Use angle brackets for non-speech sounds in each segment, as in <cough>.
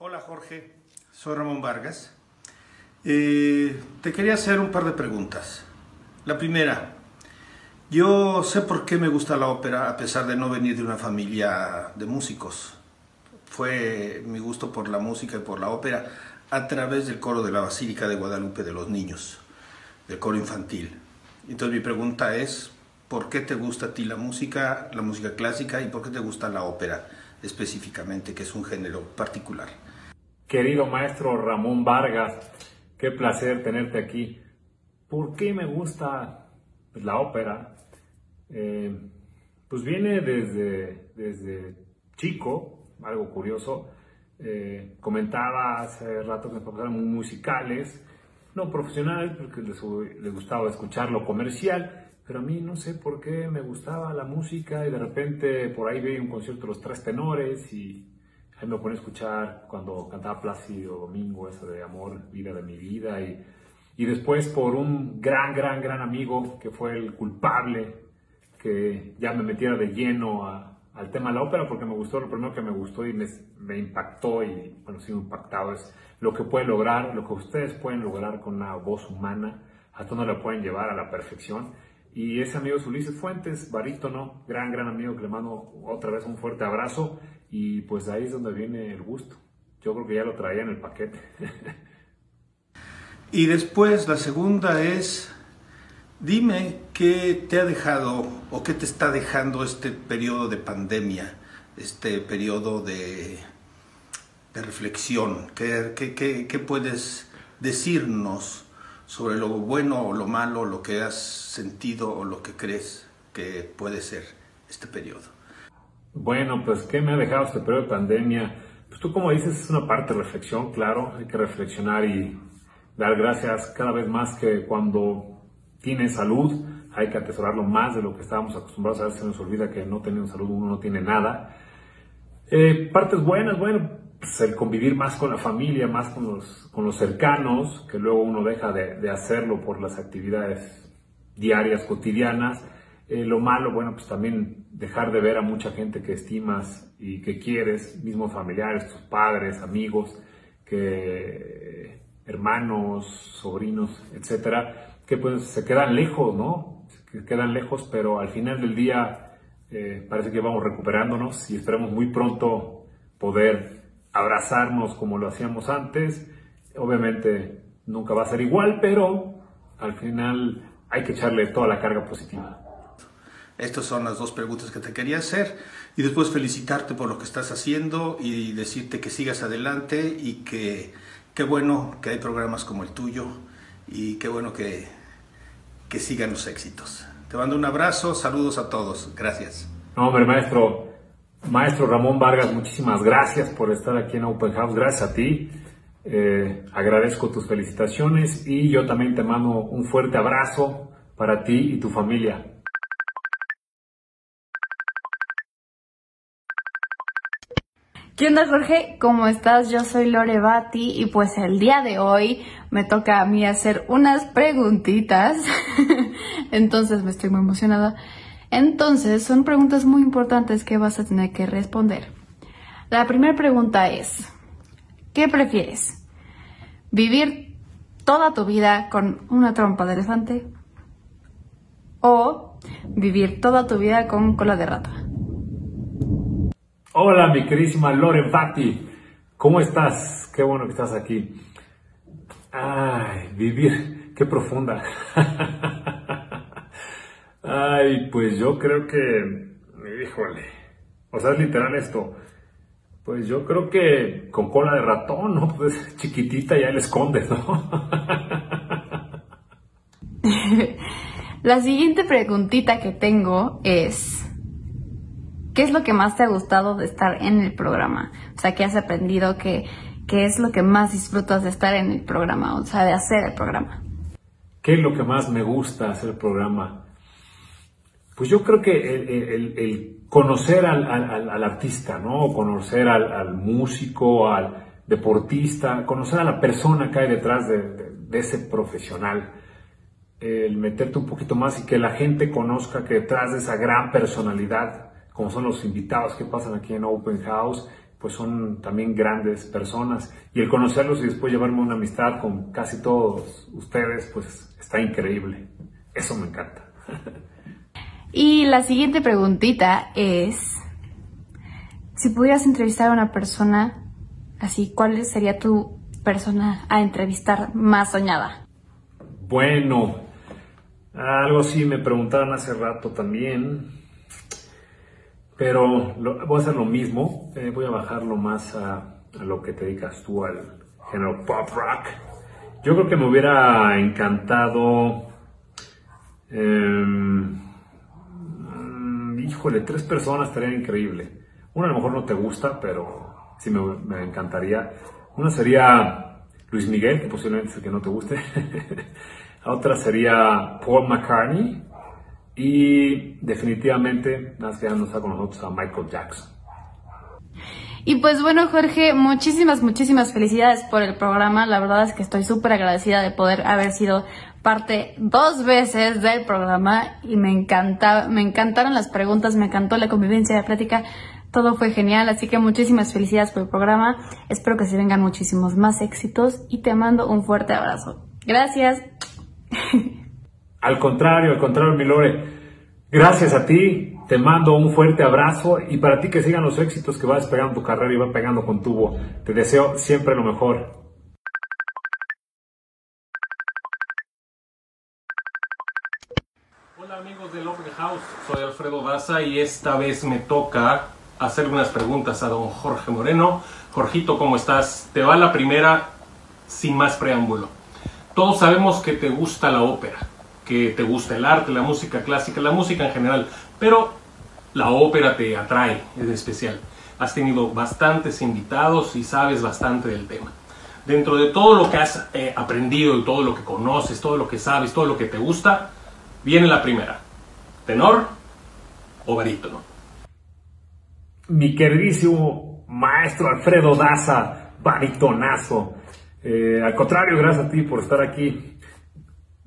Hola Jorge, soy Ramón Vargas. Eh, te quería hacer un par de preguntas. La primera, yo sé por qué me gusta la ópera a pesar de no venir de una familia de músicos. Fue mi gusto por la música y por la ópera a través del coro de la Basílica de Guadalupe de los Niños, del coro infantil. Entonces mi pregunta es, ¿por qué te gusta a ti la música, la música clásica y por qué te gusta la ópera específicamente, que es un género particular? Querido maestro Ramón Vargas, qué placer tenerte aquí. ¿Por qué me gusta pues, la ópera? Eh, pues viene desde, desde chico, algo curioso. Eh, comentaba hace rato que pasaron muy musicales, no profesionales, porque les, les gustaba escuchar lo comercial, pero a mí no sé por qué me gustaba la música y de repente por ahí veía un concierto de los tres tenores y Me pone a escuchar cuando cantaba Plácido Domingo, eso de amor, vida de mi vida. Y, y después por un gran, gran, gran amigo que fue el culpable que ya me metiera de lleno al tema de la ópera porque me gustó, lo primero que me gustó y me, me impactó y bueno, sigo impactado es lo que puede lograr, lo que ustedes pueden lograr con una voz humana, hasta dónde la pueden llevar a la perfección. Y ese amigo es Ulises Fuentes, barítono, gran, gran amigo que le mando otra vez un fuerte abrazo y pues ahí es donde viene el gusto. Yo creo que ya lo traía en el paquete. <laughs> y después la segunda es, dime qué te ha dejado o qué te está dejando este periodo de pandemia, este periodo de, de reflexión. ¿Qué, qué, qué puedes decirnos sobre lo bueno o lo malo, lo que has sentido o lo que crees que puede ser este periodo? Bueno, pues ¿qué me ha dejado este periodo de pandemia? Pues tú como dices, es una parte de reflexión, claro, hay que reflexionar y dar gracias cada vez más que cuando tienes salud hay que atesorarlo más de lo que estábamos acostumbrados, a veces se nos olvida que no teniendo salud uno no tiene nada. Eh, partes buenas, bueno, pues el convivir más con la familia, más con los, con los cercanos, que luego uno deja de, de hacerlo por las actividades diarias, cotidianas. Eh, lo malo, bueno, pues también dejar de ver a mucha gente que estimas y que quieres, mismos familiares, tus padres, amigos, que hermanos, sobrinos, etcétera, que pues se quedan lejos, ¿no? Se quedan lejos, pero al final del día eh, parece que vamos recuperándonos y esperamos muy pronto poder abrazarnos como lo hacíamos antes. Obviamente nunca va a ser igual, pero al final hay que echarle toda la carga positiva. Estas son las dos preguntas que te quería hacer y después felicitarte por lo que estás haciendo y decirte que sigas adelante y que qué bueno que hay programas como el tuyo y qué bueno que, que sigan los éxitos. Te mando un abrazo, saludos a todos, gracias. No, hombre, maestro, maestro Ramón Vargas, muchísimas gracias por estar aquí en Open House, gracias a ti. Eh, agradezco tus felicitaciones y yo también te mando un fuerte abrazo para ti y tu familia. ¿Qué onda Jorge? ¿Cómo estás? Yo soy Lore Bati y pues el día de hoy me toca a mí hacer unas preguntitas. <laughs> Entonces me estoy muy emocionada. Entonces son preguntas muy importantes que vas a tener que responder. La primera pregunta es, ¿qué prefieres? ¿Vivir toda tu vida con una trompa de elefante? ¿O vivir toda tu vida con cola de rata? Hola, mi queridísima Lore Fati. ¿Cómo estás? Qué bueno que estás aquí. Ay, vivir, qué profunda. <laughs> Ay, pues yo creo que, híjole, o sea, es literal esto. Pues yo creo que con cola de ratón, ¿no? <laughs> Pues chiquitita ya le escondes, ¿no? <laughs> La siguiente preguntita que tengo es, ¿Qué es lo que más te ha gustado de estar en el programa? O sea, ¿qué has aprendido? ¿Qué, qué es lo que más disfrutas de estar en el programa? O sea, de hacer el programa. ¿Qué es lo que más me gusta hacer el programa? Pues yo creo que el, conocer al, artista, ¿no? Conocer al, músico, al deportista, conocer a la persona que hay detrás de, de ese profesional el meterte un poquito más y que la gente conozca que detrás de esa gran personalidad como son los invitados que pasan aquí en Open House, pues son también grandes personas y el conocerlos y después llevarme una amistad con casi todos ustedes, pues está increíble. Eso me encanta. Y la siguiente preguntita es, si pudieras entrevistar a una persona así, ¿cuál sería tu persona a entrevistar más soñada? Bueno, algo sí me preguntaron hace rato también, pero voy a hacer lo mismo, eh, voy a bajarlo más a, lo que te dedicas tú al género pop rock. Yo creo que me hubiera encantado... Mm, híjole, tres personas estaría increíble. Una a lo mejor no te gusta, pero sí me, me encantaría. Una sería Luis Miguel, que posiblemente es el que no te guste. <laughs> Otra sería Paul McCartney. Y definitivamente, más que ya no está con nosotros, a Michael Jackson. Y pues bueno, Jorge, muchísimas, muchísimas felicidades por el programa. La verdad es que estoy súper agradecida de poder haber sido parte dos veces del programa y me encanta, me encantaron las preguntas, me encantó la convivencia, la plática, todo fue genial, así que muchísimas felicidades por el programa. Espero que se vengan muchísimos más éxitos y te mando un fuerte abrazo. Gracias. <laughs> Al contrario, al contrario, mi Lore. Gracias a ti, te mando un fuerte abrazo y para ti que sigan los éxitos que vas pegando tu carrera y va pegando con tubo. Te deseo siempre lo mejor. Hola amigos del Open House, soy Alfredo Daza y esta vez me toca hacer unas preguntas a don Jorge Moreno. Jorgito, ¿cómo estás? Te va la primera sin más preámbulo. Todos sabemos que te gusta la ópera, que te gusta el arte, la música clásica, la música en general, pero la ópera te atrae, es especial. Has tenido bastantes invitados y sabes bastante del tema. Dentro de todo lo que has eh, aprendido y todo lo que conoces, todo lo que sabes, todo lo que te gusta, viene la primera. ¿Tenor o barítono? Mi queridísimo maestro Alfredo Daza, baritonazo. Eh, al contrario, gracias a ti por estar aquí.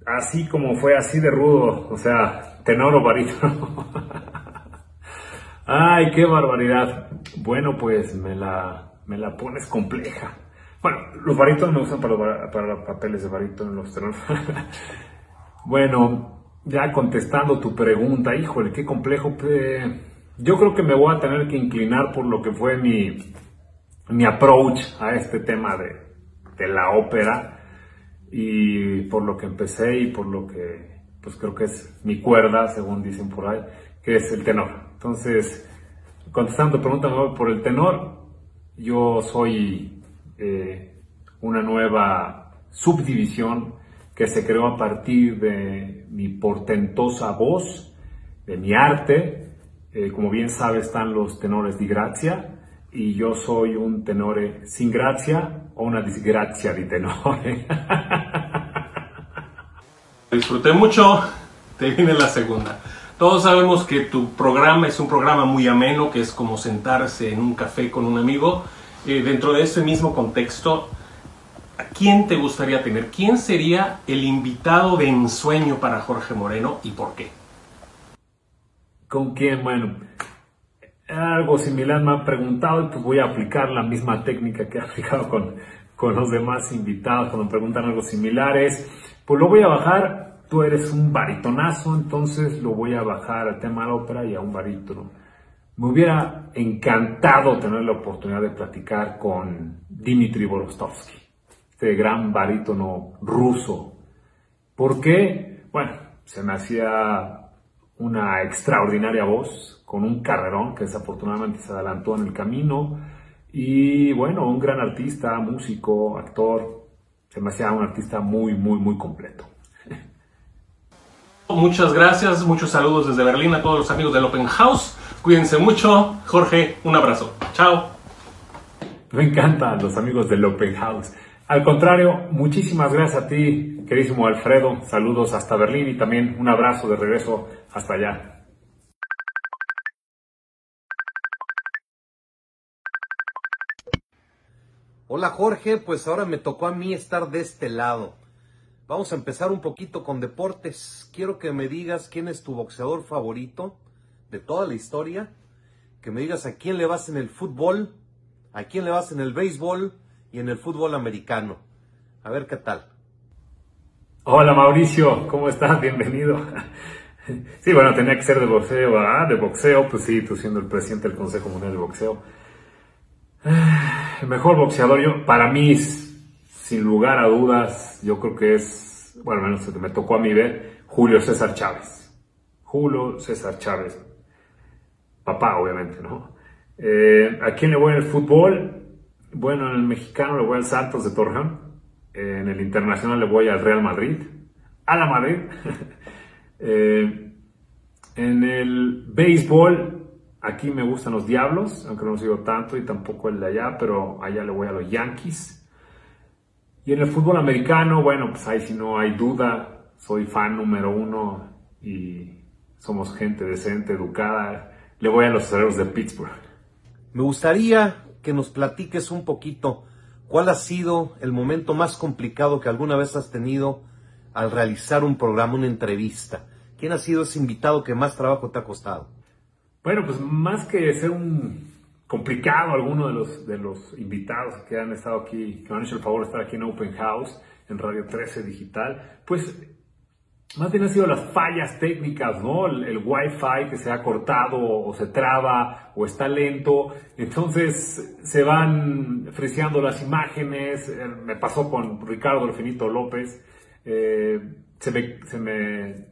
Así como fue así de rudo, o sea, tenor o barítono. <laughs> Ay, qué barbaridad. Bueno, pues me la, me la pones compleja. Bueno, los barítonos me usan para, para los papeles de barítono, los tenores. <laughs> bueno, ya contestando tu pregunta, híjole, qué complejo. Yo creo que me voy a tener que inclinar por lo que fue mi, mi approach a este tema de, de la ópera y por lo que empecé y por lo que pues creo que es mi cuerda, según dicen por ahí, que es el tenor. Entonces, contestando pregunta por el tenor, yo soy eh, una nueva subdivisión que se creó a partir de mi portentosa voz, de mi arte. Eh, como bien sabe, están los tenores di grazia y yo soy un tenore sin gracia o una disgrazia di tenore. <laughs> Disfruté mucho, te viene la segunda. Todos sabemos que tu programa es un programa muy ameno, que es como sentarse en un café con un amigo. Eh, dentro de ese mismo contexto, ¿a quién te gustaría tener? ¿Quién sería el invitado de ensueño para Jorge Moreno y por qué? ¿Con quién? Bueno, algo similar me han preguntado y pues voy a aplicar la misma técnica que he aplicado con, con los demás invitados cuando me preguntan algo similares. Pues lo voy a bajar, tú eres un baritonazo, entonces lo voy a bajar al tema de la ópera y a un barítono. Me hubiera encantado tener la oportunidad de platicar con Dmitry Borostovsky, este gran barítono ruso. ¿Por qué? Bueno, se me hacía una extraordinaria voz, con un carrerón que desafortunadamente se adelantó en el camino. Y bueno, un gran artista, músico, actor. Se me hacía un artista muy, muy, muy completo. <laughs> Muchas gracias, muchos saludos desde Berlín a todos los amigos del Open House. Cuídense mucho. Jorge, un abrazo. Chao. Me encantan los amigos del Open House. Al contrario, muchísimas gracias a ti, queridísimo Alfredo. Saludos hasta Berlín y también un abrazo de regreso hasta allá. Hola Jorge, pues ahora me tocó a mí estar de este lado. Vamos a empezar un poquito con deportes. Quiero que me digas quién es tu boxeador favorito de toda la historia. Que me digas a quién le vas en el fútbol ¿A quién le vas en el béisbol y en el fútbol americano? A ver qué tal. Hola Mauricio, ¿cómo estás? Bienvenido. Sí, bueno, tenía que ser de boxeo, ¿ah? De boxeo, pues sí, tú siendo el presidente del Consejo Mundial de Boxeo. El mejor boxeador, yo, para mí, sin lugar a dudas, yo creo que es, bueno, menos me tocó a mí ver, Julio César Chávez. Julio César Chávez. Papá, obviamente, ¿no? Eh, ¿A quién le voy en el fútbol? Bueno, en el mexicano le voy al Santos de Torreón. en el internacional le voy al Real Madrid. A la Madrid. <laughs> Eh, en el béisbol, aquí me gustan los Diablos, aunque no los sigo tanto y tampoco el de allá, pero allá le voy a los Yankees. Y en el fútbol americano, bueno, pues ahí si no hay duda, soy fan número uno y somos gente decente, educada. Le voy a los cerreros de Pittsburgh. Me gustaría que nos platiques un poquito cuál ha sido el momento más complicado que alguna vez has tenido al realizar un programa, una entrevista. ¿Quién ha sido ese invitado que más trabajo te ha costado? Bueno, pues más que ser un complicado alguno de los, de los invitados que han estado aquí, que me han hecho el favor de estar aquí en Open House, en Radio 13 Digital, pues más bien han sido las fallas técnicas, ¿no? El, el Wi-Fi que se ha cortado o se traba o está lento. Entonces se van friseando las imágenes. Eh, me pasó con Ricardo Elfinito López. Eh, se me, se me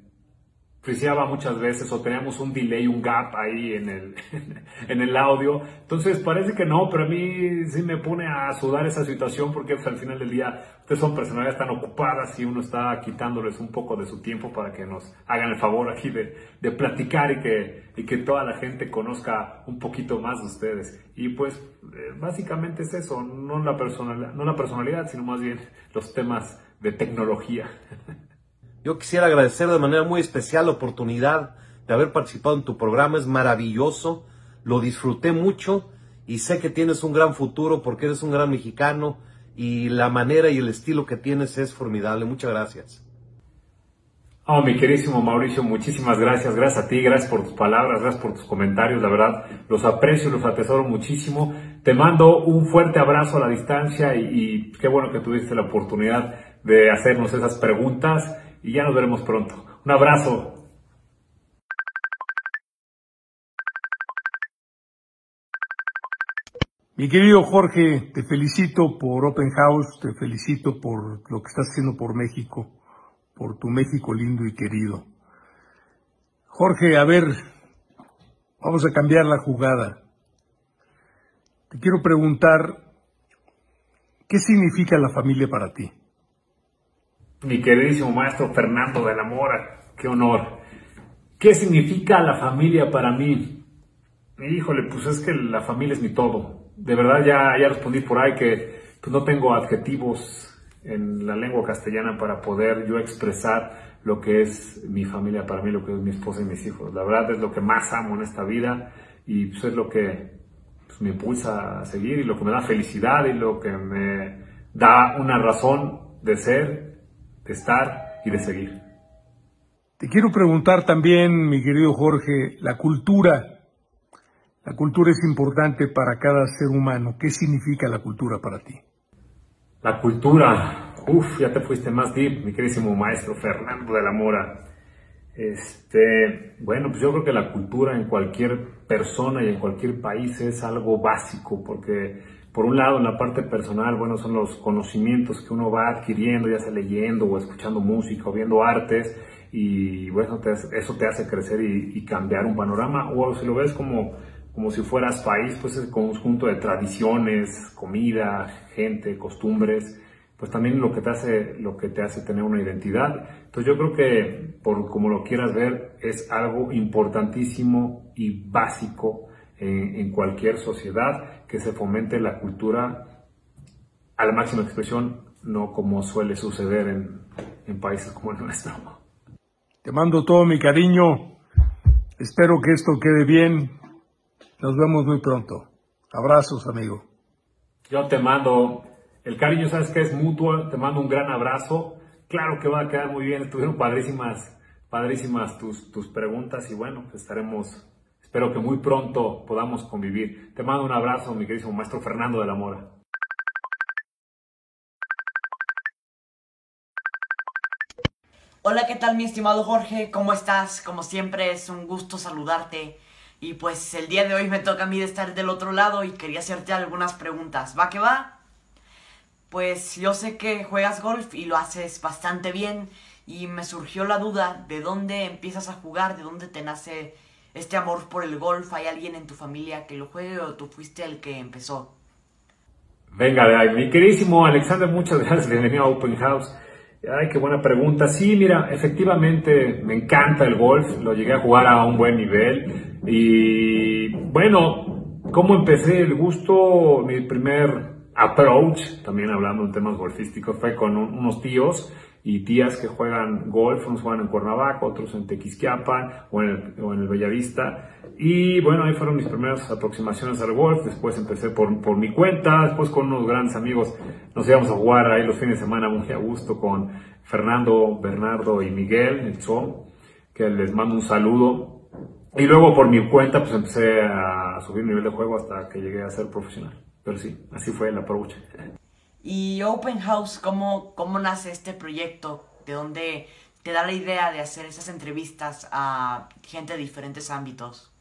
friseaba muchas veces o teníamos un delay, un gap ahí en el, <laughs> en el audio. Entonces parece que no, pero a mí sí me pone a sudar esa situación porque pues, al final del día ustedes son personalidades tan ocupadas y uno está quitándoles un poco de su tiempo para que nos hagan el favor aquí de, de platicar y que, y que toda la gente conozca un poquito más de ustedes. Y pues eh, básicamente es eso, no la, personalidad, no la personalidad, sino más bien los temas de tecnología. <laughs> Yo quisiera agradecer de manera muy especial la oportunidad de haber participado en tu programa. Es maravilloso, lo disfruté mucho y sé que tienes un gran futuro porque eres un gran mexicano y la manera y el estilo que tienes es formidable. Muchas gracias. Oh, mi querísimo Mauricio, muchísimas gracias. Gracias a ti, gracias por tus palabras, gracias por tus comentarios. La verdad, los aprecio, los atesoro muchísimo. Te mando un fuerte abrazo a la distancia y, y qué bueno que tuviste la oportunidad de hacernos esas preguntas y ya nos veremos pronto. Un abrazo. Mi querido Jorge, te felicito por Open House, te felicito por lo que estás haciendo por México, por tu México lindo y querido. Jorge, a ver, vamos a cambiar la jugada. Te quiero preguntar, ¿qué significa la familia para ti? Mi queridísimo maestro Fernando de la Mora, qué honor. ¿Qué significa la familia para mí? Híjole, pues es que la familia es mi todo. De verdad ya, ya respondí por ahí que pues no tengo adjetivos en la lengua castellana para poder yo expresar lo que es mi familia para mí, lo que es mi esposa y mis hijos. La verdad es lo que más amo en esta vida y pues es lo que pues, me impulsa a seguir y lo que me da felicidad y lo que me da una razón de ser de estar y de seguir. Te quiero preguntar también, mi querido Jorge, la cultura. La cultura es importante para cada ser humano. ¿Qué significa la cultura para ti? La cultura, uff, ya te fuiste más deep, mi queridísimo maestro Fernando de la Mora. Este, bueno, pues yo creo que la cultura en cualquier persona y en cualquier país es algo básico, porque por un lado, en la parte personal, bueno, son los conocimientos que uno va adquiriendo, ya sea leyendo o escuchando música o viendo artes, y bueno, eso te hace crecer y, cambiar un panorama. O si lo ves como, como si fueras país, pues es conjunto de tradiciones, comida, gente, costumbres, pues también lo que te hace, lo que te hace tener una identidad. Entonces yo creo que, por como lo quieras ver, es algo importantísimo y básico en, cualquier sociedad, que se fomente la cultura a la máxima expresión, no como suele suceder en, en países como el nuestro. Te mando todo mi cariño. Espero que esto quede bien. Nos vemos muy pronto. Abrazos, amigo. Yo te mando el cariño, sabes que es mutuo. Te mando un gran abrazo. Claro que va a quedar muy bien. Estuvieron padrísimas, padrísimas tus, tus preguntas y bueno, pues estaremos Espero que muy pronto podamos convivir. Te mando un abrazo, mi querido maestro Fernando de la Mora. Hola, ¿qué tal mi estimado Jorge? ¿Cómo estás? Como siempre es un gusto saludarte. Y pues el día de hoy me toca a mí estar del otro lado y quería hacerte algunas preguntas. ¿Va que va? Pues yo sé que juegas golf y lo haces bastante bien y me surgió la duda de dónde empiezas a jugar, de dónde te nace este amor por el golf. ¿Hay alguien en tu familia que lo juegue o tú fuiste el que empezó? Venga, de mi queridísimo Alexander, muchas <laughs> gracias. Bienvenido a Open House. Ay, qué buena pregunta. Sí, mira, efectivamente me encanta el golf, lo llegué a jugar a un buen nivel y bueno, ¿cómo empecé el gusto? Mi primer approach, también hablando en temas golfísticos, fue con unos tíos y tías que juegan golf, unos juegan en Cuernavaca, otros en Tequisquiapan o en, el, o en el Bellavista. Y bueno, ahí fueron mis primeras aproximaciones al golf. Después empecé por, por mi cuenta, después con unos grandes amigos nos íbamos a jugar ahí los fines de semana muy a gusto con Fernando, Bernardo y Miguel, el Cho, que les mando un saludo. Y luego por mi cuenta pues empecé a subir nivel de juego hasta que llegué a ser profesional. Pero sí, así fue el approach. Y Open House, ¿cómo, ¿cómo nace este proyecto? ¿De dónde te da la idea de hacer esas entrevistas a gente de diferentes ámbitos?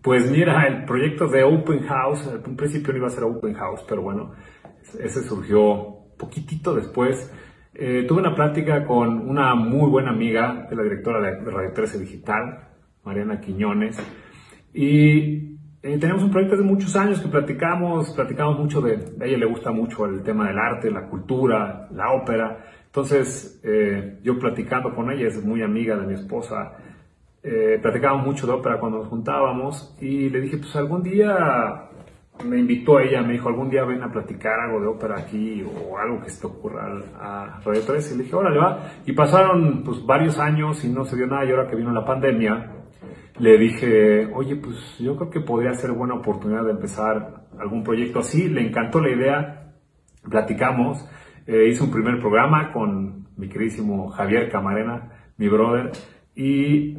Pues mira, el proyecto de Open House, en principio no iba a ser Open House, pero bueno, ese surgió poquitito después. Eh, tuve una plática con una muy buena amiga de la directora de Radio 13 Digital, Mariana Quiñones, y eh, tenemos un proyecto de muchos años que platicamos, platicamos mucho de, a ella le gusta mucho el tema del arte, la cultura, la ópera. Entonces, eh, yo platicando con ella, es muy amiga de mi esposa, eh, mucho de ópera cuando nos juntábamos y le dije, pues algún día me invitó ella, me dijo, algún día ven a platicar algo de ópera aquí o algo que se te ocurra a Radio 3. Y le dije, órale, va. Y pasaron pues varios años y no se dio nada y ahora que vino la pandemia, le dije, oye, pues yo creo que podría ser buena oportunidad de empezar algún proyecto así. Le encantó la idea, platicamos, eh, hice un primer programa con mi queridísimo Javier Camarena, mi brother, y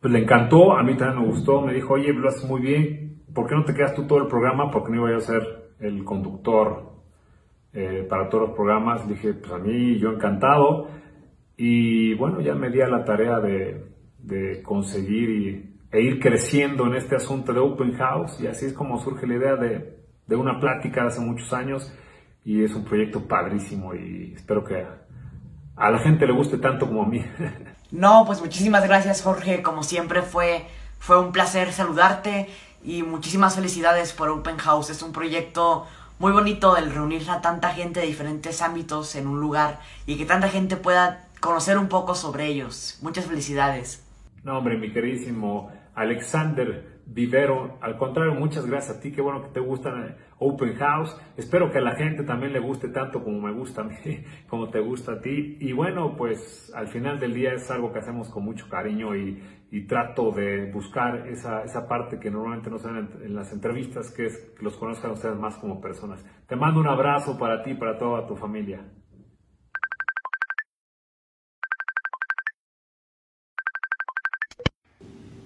pues le encantó, a mí también me gustó, me dijo, oye, lo haces muy bien, ¿por qué no te quedas tú todo el programa? Porque no iba a ser el conductor eh, para todos los programas. Le dije, pues a mí yo encantado. Y bueno, ya me di a la tarea de, de conseguir y, e ir creciendo en este asunto de Open House y así es como surge la idea de, de una plática de hace muchos años y es un proyecto padrísimo y espero que a la gente le guste tanto como a mí. <laughs> No, pues muchísimas gracias Jorge, como siempre fue, fue un placer saludarte y muchísimas felicidades por Open House, es un proyecto muy bonito el reunir a tanta gente de diferentes ámbitos en un lugar y que tanta gente pueda conocer un poco sobre ellos. Muchas felicidades. No, hombre, mi queridísimo Alexander Vivero, al contrario, muchas gracias a ti, qué bueno que te gustan Open House, espero que a la gente también le guste tanto como me gusta a mí, <laughs> como te gusta a ti, y bueno, pues al final del día es algo que hacemos con mucho cariño y, trato de buscar esa, esa, parte que normalmente no se en, en las entrevistas, que es que los conozcan ustedes más como personas. Te mando un abrazo para ti y para toda tu familia.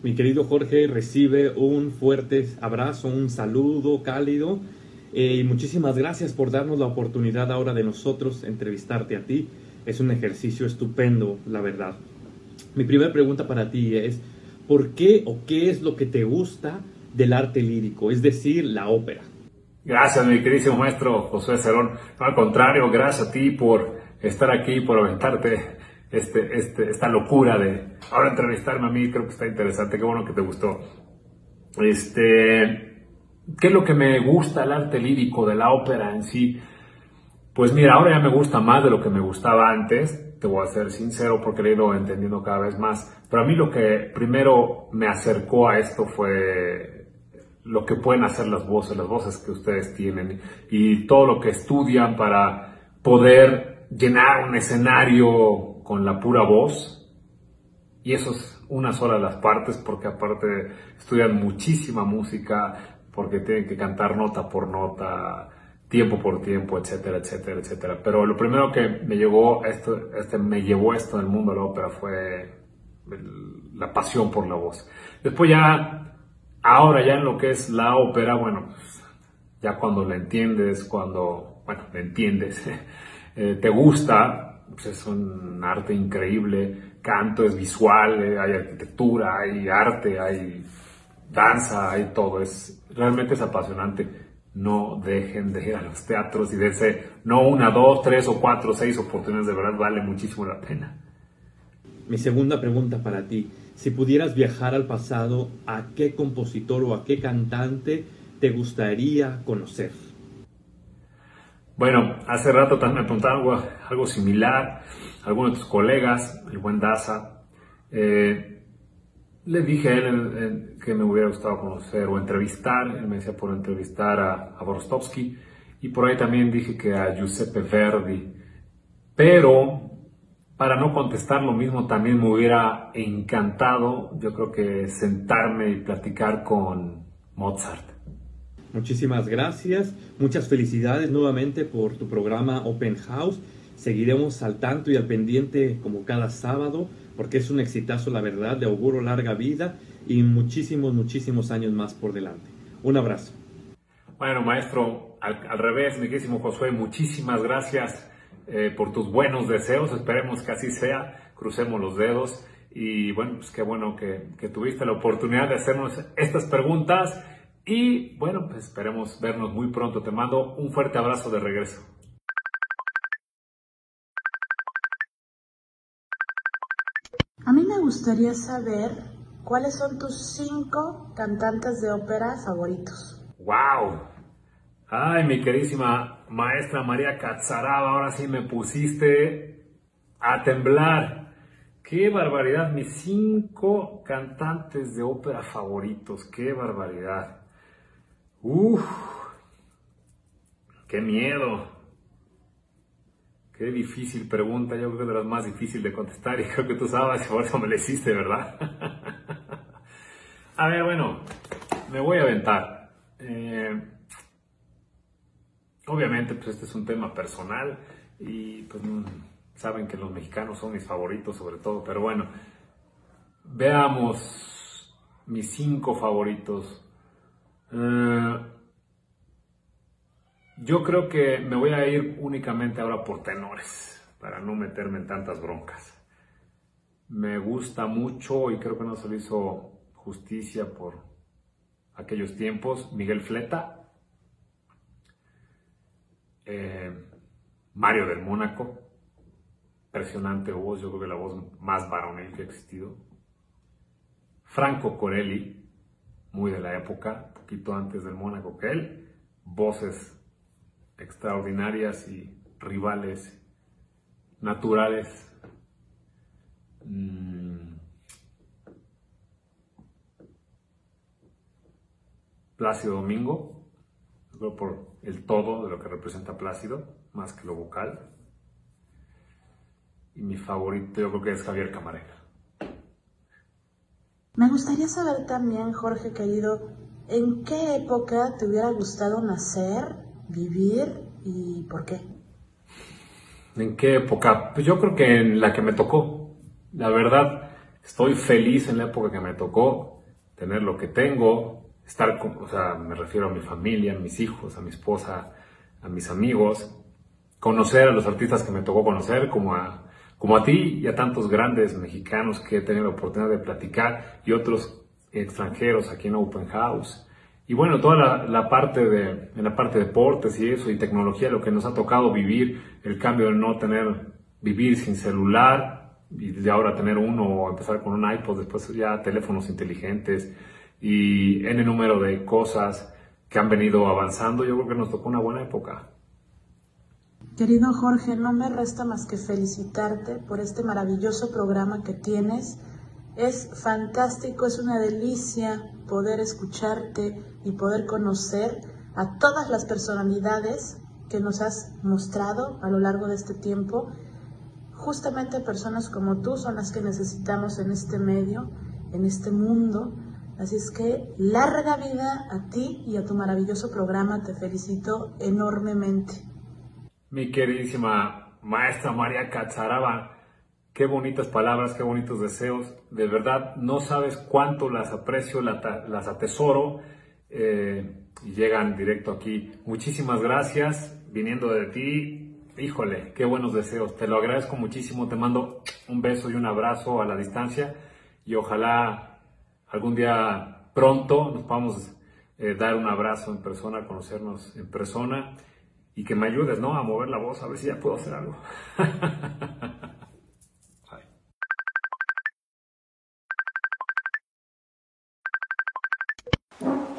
Mi querido Jorge recibe un fuerte abrazo, un saludo cálido eh, y muchísimas gracias por darnos la oportunidad ahora de nosotros entrevistarte a ti. Es un ejercicio estupendo, la verdad. Mi primera pregunta para ti es, ¿por qué o qué es lo que te gusta del arte lírico, es decir, la ópera? Gracias, mi queridísimo maestro José Cerón. Al contrario, gracias a ti por estar aquí, por aventarte este, este, esta locura de ahora entrevistarme a mí, creo que está interesante, qué bueno que te gustó. Este, ¿qué es lo que me gusta el arte lírico de la ópera en sí? Pues mira, ahora ya me gusta más de lo que me gustaba antes, te voy a ser sincero porque he ido entendiendo cada vez más, pero a mí lo que primero me acercó a esto fue lo que pueden hacer las voces, las voces que ustedes tienen y todo lo que estudian para poder llenar un escenario con la pura voz. Y eso es una sola de las partes, porque aparte estudian muchísima música, porque tienen que cantar nota por nota, tiempo por tiempo, etcétera, etcétera, etcétera. Pero lo primero que me llegó esto, este, me llevó esto del mundo de la ópera fue la pasión por la voz. Después ya Ahora ya en lo que es la ópera, bueno, ya cuando la entiendes, cuando, bueno, la entiendes, <laughs> eh, te gusta, pues es un arte increíble, canto es visual, eh, hay arquitectura, hay arte, hay danza, hay todo, es, realmente es apasionante. No dejen de ir a los teatros y dense no una, dos, tres o cuatro, seis oportunidades, de verdad vale muchísimo la pena. Mi segunda pregunta para ti, si pudieras viajar al pasado, ¿a qué compositor o a qué cantante te gustaría conocer? Bueno, hace rato también me preguntaron algo, similar, algunos de tus colegas, el buen Daza. Eh, le dije a él que me hubiera gustado conocer o entrevistar, él me decía por entrevistar a, a y por ahí también dije que a Giuseppe Verdi, pero para no contestar lo mismo, también me hubiera encantado, yo creo que sentarme y platicar con Mozart. Muchísimas gracias, muchas felicidades nuevamente por tu programa Open House. Seguiremos al tanto y al pendiente como cada sábado, porque es un exitazo, la verdad, de auguro larga vida y muchísimos, muchísimos años más por delante. Un abrazo. Bueno, maestro, al, revés, mi querísimo Josué, muchísimas gracias eh, por tus buenos deseos. Esperemos que así sea. Crucemos los dedos. Y bueno, pues qué bueno que tuviste la oportunidad de hacernos estas preguntas. Y bueno, pues esperemos vernos muy pronto. Te mando un fuerte abrazo de regreso. A mí me gustaría saber cuáles son tus cinco cantantes de ópera favoritos. ¡Wow! Ay, mi queridísima maestra María Catzaraba, ahora sí me pusiste a temblar. ¡Qué barbaridad! Mis cinco cantantes de ópera favoritos. ¡Qué barbaridad! ¡Uf! ¡Qué miedo! Qué difícil pregunta, yo creo que es de las más difíciles de contestar y creo que tú sabes, <laughs> por eso me la hiciste, ¿verdad? <laughs> a ver, bueno, me voy a aventar. Eh, obviamente, pues este es un tema personal y pues saben que los mexicanos son mis favoritos sobre todo, pero bueno, veamos mis cinco favoritos. Eh, yo creo que me voy a ir únicamente ahora por tenores, para no meterme en tantas broncas. Me gusta mucho y creo que no se le hizo justicia por aquellos tiempos. Miguel Fleta, eh, Mario del Mónaco, impresionante voz, yo creo que la voz más varonil que ha existido. Franco Corelli, muy de la época, poquito antes del Mónaco que él, voces extraordinarias y rivales naturales. Mm. Plácido Domingo, creo por el todo de lo que representa Plácido, más que lo vocal. Y mi favorito yo creo que es Javier Camarena. Me gustaría saber también, Jorge querido, ¿en qué época te hubiera gustado nacer vivir y por qué? ¿En qué época? Pues yo creo que en la que me tocó. La verdad, estoy feliz en la época que me tocó tener lo que tengo, estar con, o sea, me refiero a mi familia, a mis hijos, a mi esposa, a mis amigos, conocer a los artistas que me tocó conocer, como a, como a ti y a tantos grandes mexicanos que he tenido la oportunidad de platicar y otros extranjeros aquí en Open House. Y bueno, toda la, la, parte de, en la parte de deportes y eso, y tecnología, lo que nos ha tocado vivir, el cambio de no tener, vivir sin celular, y de ahora tener uno, o empezar con un iPod, después ya teléfonos inteligentes, y en el número de cosas que han venido avanzando, yo creo que nos tocó una buena época. Querido Jorge, no me resta más que felicitarte por este maravilloso programa que tienes. Es fantástico, es una delicia poder escucharte y poder conocer a todas las personalidades que nos has mostrado a lo largo de este tiempo. Justamente personas como tú son las que necesitamos en este medio, en este mundo. Así es que larga vida a ti y a tu maravilloso programa. Te felicito enormemente. Mi queridísima maestra María Cacharaba, Qué bonitas palabras, qué bonitos deseos. De verdad, no sabes cuánto las aprecio, las atesoro eh, y llegan directo aquí. Muchísimas gracias viniendo de ti. Híjole, qué buenos deseos. Te lo agradezco muchísimo. Te mando un beso y un abrazo a la distancia y ojalá algún día pronto nos podamos eh, dar un abrazo en persona, conocernos en persona y que me ayudes, ¿no? A mover la voz, a ver si ya puedo hacer algo. <laughs>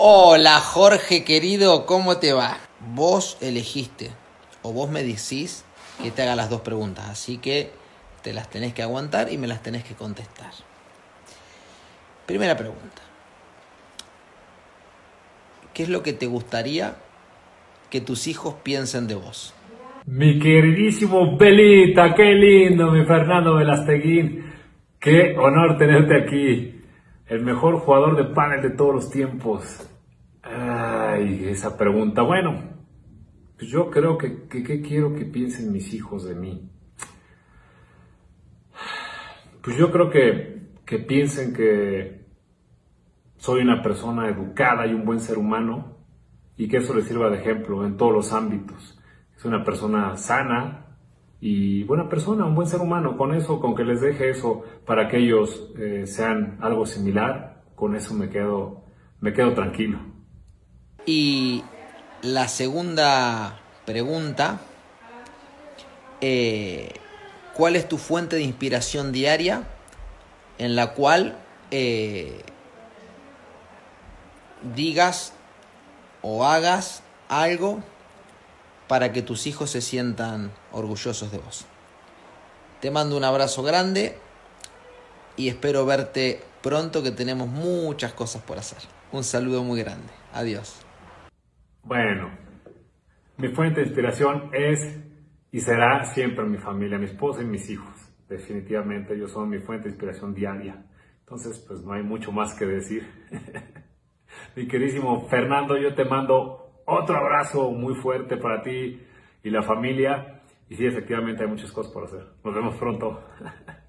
Hola Jorge querido, ¿cómo te va? Vos elegiste o vos me decís que te haga las dos preguntas, así que te las tenés que aguantar y me las tenés que contestar. Primera pregunta. ¿Qué es lo que te gustaría que tus hijos piensen de vos? Mi queridísimo Belita, qué lindo, mi Fernando Velasteguín. Qué honor tenerte aquí. El mejor jugador de panel de todos los tiempos. Ay, esa pregunta. Bueno, pues yo creo que, ¿qué quiero que piensen mis hijos de mí? Pues yo creo que, piensen que soy una persona educada y un buen ser humano y que eso les sirva de ejemplo en todos los ámbitos. Es una persona sana y buena persona, un buen ser humano. Con eso, con que les deje eso para que ellos eh, sean algo similar, con eso me quedo, me quedo tranquilo. Y la segunda pregunta, eh, ¿cuál es tu fuente de inspiración diaria en la cual eh, digas o hagas algo para que tus hijos se sientan orgullosos de vos? Te mando un abrazo grande y espero verte pronto que tenemos muchas cosas por hacer. Un saludo muy grande. Adiós. Bueno, mi fuente de inspiración es y será siempre mi familia, mi esposa y mis hijos. Definitivamente ellos son mi fuente de inspiración diaria. Entonces, pues no hay mucho más que decir. <laughs> mi queridísimo Fernando, yo te mando otro abrazo muy fuerte para ti y la familia. Y sí, efectivamente hay muchas cosas por hacer. Nos vemos pronto. <laughs>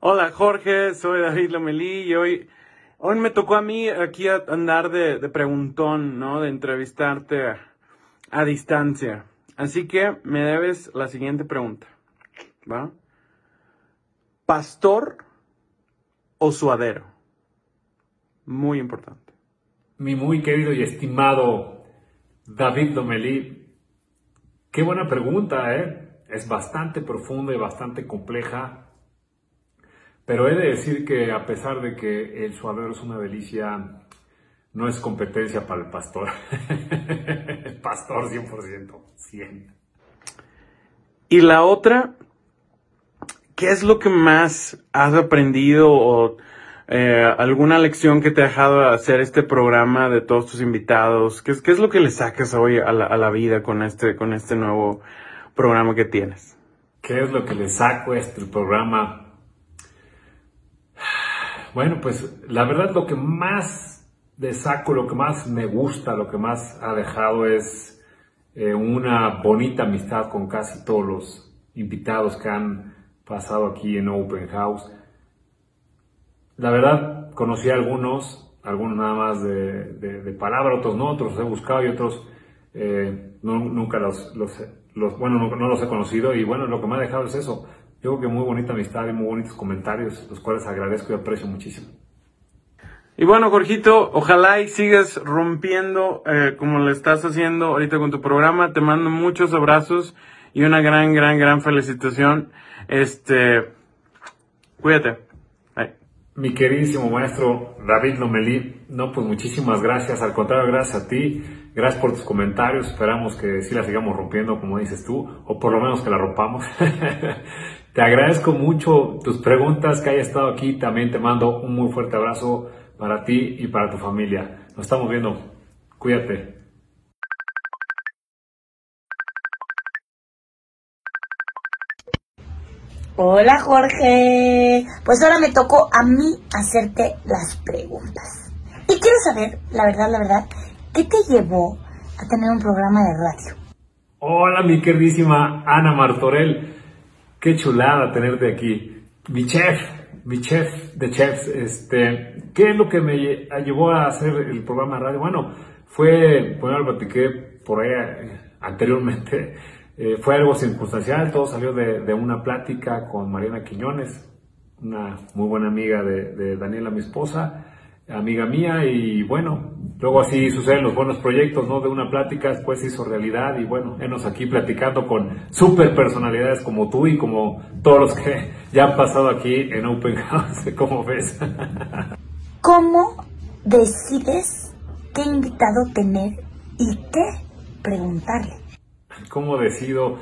Hola Jorge, soy David Lomelí y hoy, hoy me tocó a mí aquí andar de, preguntón, ¿no? De entrevistarte a, distancia. Así que me debes la siguiente pregunta, ¿va? ¿Pastor o suadero? Muy importante. Mi muy querido y estimado David Lomelí, qué buena pregunta, ¿eh? Es bastante profunda y bastante compleja pero he de decir que a pesar de que el suadero es una delicia, no es competencia para el pastor. el <laughs> pastor 100%, 100. Y la otra, ¿qué es lo que más has aprendido o eh, alguna lección que te ha dejado hacer este programa de todos tus invitados? ¿Qué es, qué es lo que le sacas hoy a la, a la, vida con este, con este nuevo programa que tienes? ¿Qué es lo que le saco a este programa? Bueno, pues la verdad lo que más de saco, lo que más me gusta, lo que más ha dejado es eh, una bonita amistad con casi todos los invitados que han pasado aquí en Open House. La verdad, conocí a algunos, algunos nada más de, palabra, otros no, otros los he buscado y otros eh, nunca los, los, los bueno, no, no, los he conocido y bueno, lo que me ha dejado es eso, yo creo que muy bonita amistad y muy bonitos comentarios, los cuales agradezco y aprecio muchísimo. Y bueno, Jorgito, ojalá y sigas rompiendo eh, como lo estás haciendo ahorita con tu programa. Te mando muchos abrazos y una gran, gran, gran felicitación. Este, cuídate. Mi queridísimo maestro David Lomelí, no, pues muchísimas gracias. Al contrario, gracias a ti. Gracias por tus comentarios. Esperamos que sí la sigamos rompiendo, como dices tú, o por lo menos que la rompamos. <laughs> Te agradezco mucho tus preguntas, que hayas estado aquí. También te mando un muy fuerte abrazo para ti y para tu familia. Nos estamos viendo. Cuídate. Hola Jorge. Pues ahora me tocó a mí hacerte las preguntas. Y quiero saber, la verdad, la verdad, ¿qué te llevó a tener un programa de radio. Hola, mi queridísima Ana Martorell. Qué chulada tenerte aquí. Mi chef, mi chef de chefs. Este, ¿Qué es lo que me llevó a hacer el programa de radio? Bueno, fue, bueno, lo platiqué por ahí eh, anteriormente. <laughs> Eh, fue algo circunstancial, todo salió de, una plática con Mariana Quiñones, una muy buena amiga de, de Daniela, mi esposa amiga mía y bueno, luego así suceden los buenos proyectos, ¿no? De una plática después se hizo realidad y bueno, enos aquí platicando con super personalidades como tú y como todos los que <laughs> ya han pasado aquí en Open House, <laughs> ¿cómo ves? <laughs> ¿Cómo decides qué invitado tener y qué preguntarle? ¿Cómo decido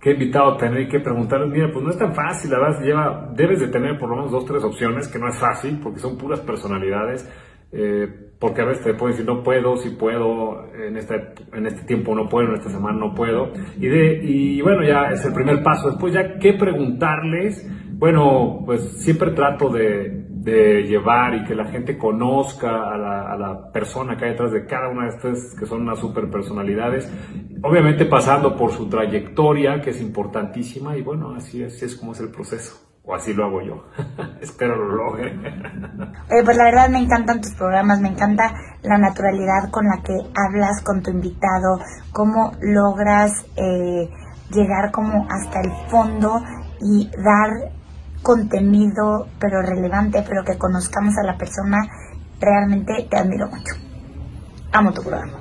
qué invitado tener y qué preguntarle? Mira, pues no es tan fácil, la verdad, lleva, debes de tener por lo menos dos, tres opciones, que no es fácil, porque son puras personalidades, eh, porque a veces te pueden decir, no puedo, si puedo, en este, en este tiempo no puedo, en esta semana no puedo, y, de, y bueno, ya es el primer paso. Después ya, ¿qué preguntarles? Bueno, pues siempre trato de, llevar y que la gente conozca a la, a la, persona que hay detrás de cada una de estas que son unas super personalidades, obviamente pasando por su trayectoria, que es importantísima, y bueno, así así es como es el proceso. O así lo hago yo. <laughs> Espero lo logre. Eh, pues la verdad me encantan tus programas, me encanta la naturalidad con la que hablas con tu invitado, cómo logras eh, llegar como hasta el fondo y dar contenido, pero relevante, pero que conozcamos a la persona, realmente te admiro mucho. Amo tu programa.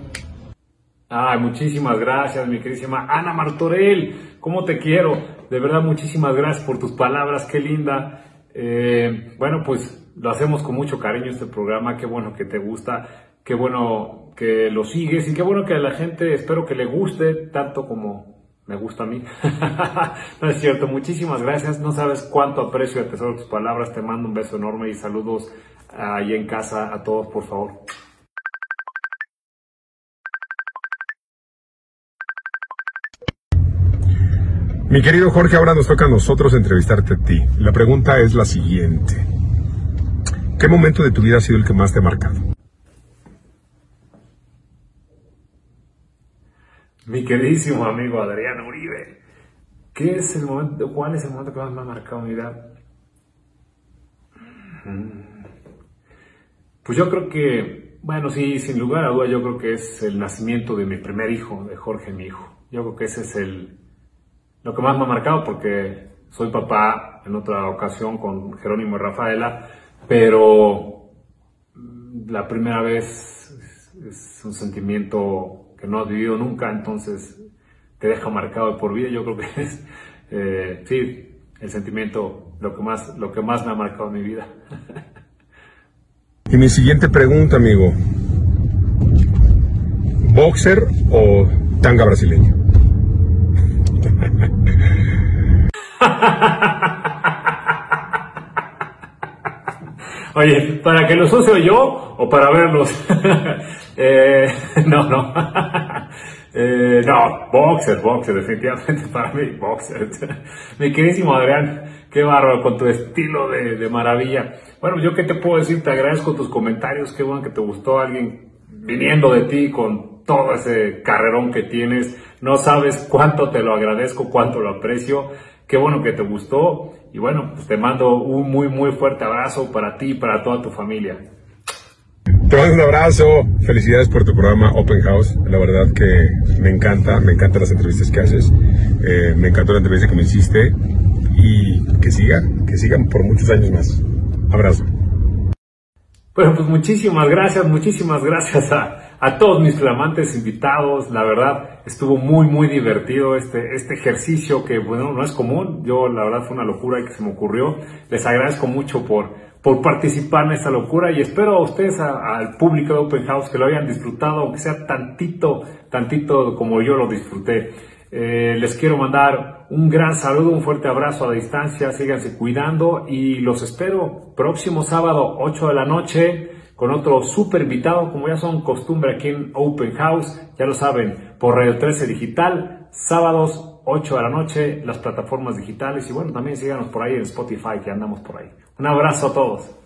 Ay, muchísimas gracias, mi queridísima Ana Martorell. ¿Cómo te quiero? De verdad, muchísimas gracias por tus palabras, qué linda. Eh, bueno, pues lo hacemos con mucho cariño este programa, qué bueno que te gusta, qué bueno que lo sigues y qué bueno que a la gente espero que le guste tanto como me gusta a mí. <laughs> no es cierto, muchísimas gracias. No sabes cuánto aprecio y atesoro tus palabras. Te mando un beso enorme y saludos ahí en casa a todos, por favor. Mi querido Jorge, ahora nos toca a nosotros entrevistarte a ti. La pregunta es la siguiente. ¿Qué momento de tu vida ha sido el que más te ha marcado? Mi queridísimo amigo Adriano Uribe, ¿qué es el momento, ¿cuál es el momento que más me ha marcado mi vida? Mm. Pues yo creo que, bueno, sí, sin lugar a duda, yo creo que es el nacimiento de mi primer hijo, de Jorge, mi hijo. Yo creo que ese es el, lo que más me ha marcado porque soy papá en otra ocasión con Jerónimo y Rafaela, pero la primera vez es un sentimiento que no has vivido nunca, entonces te deja marcado por vida. Yo creo que es, eh, sí, el sentimiento, lo que, más, lo que más me ha marcado en mi vida. <laughs> y mi siguiente pregunta, amigo. ¿Boxer o tanga brasileño? Oye, ¿para que los use yo o para verlos? <laughs> eh, no, no. eh, no, boxer, boxer, definitivamente <laughs> para mí, boxer. Mi queridísimo Adrián, qué bárbaro con tu estilo de, maravilla. Bueno, yo qué te puedo decir, te agradezco tus comentarios, qué bueno que te gustó alguien viniendo de ti con todo ese carrerón que tienes. No sabes cuánto te lo agradezco, cuánto lo aprecio. Qué bueno que te gustó. Y bueno, pues te mando un muy, muy fuerte abrazo para ti y para toda tu familia. Te mando un abrazo. Felicidades por tu programa Open House. La verdad que me encanta, me encantan las entrevistas que haces. Eh, me encantó la entrevista que me hiciste. Y que siga, que sigan por muchos años más. Abrazo. Bueno, pues muchísimas gracias, muchísimas gracias a, a, todos mis flamantes invitados. La verdad, estuvo muy, muy divertido este, este ejercicio que, bueno, no es común. Yo, la verdad, fue una locura y que se me ocurrió. Les agradezco mucho por, por participar en esta locura y espero a ustedes, al público de Open House, que lo hayan disfrutado, aunque sea tantito, tantito como yo lo disfruté. Eh, les quiero mandar un gran saludo, un fuerte abrazo a distancia, síganse cuidando y los espero próximo sábado 8 de la noche con otro super invitado, como ya son costumbre aquí en Open House, ya lo saben, por Radio 13 Digital, sábados 8 de la noche, las plataformas digitales y bueno, también síganos por ahí en Spotify que andamos por ahí. Un abrazo a todos.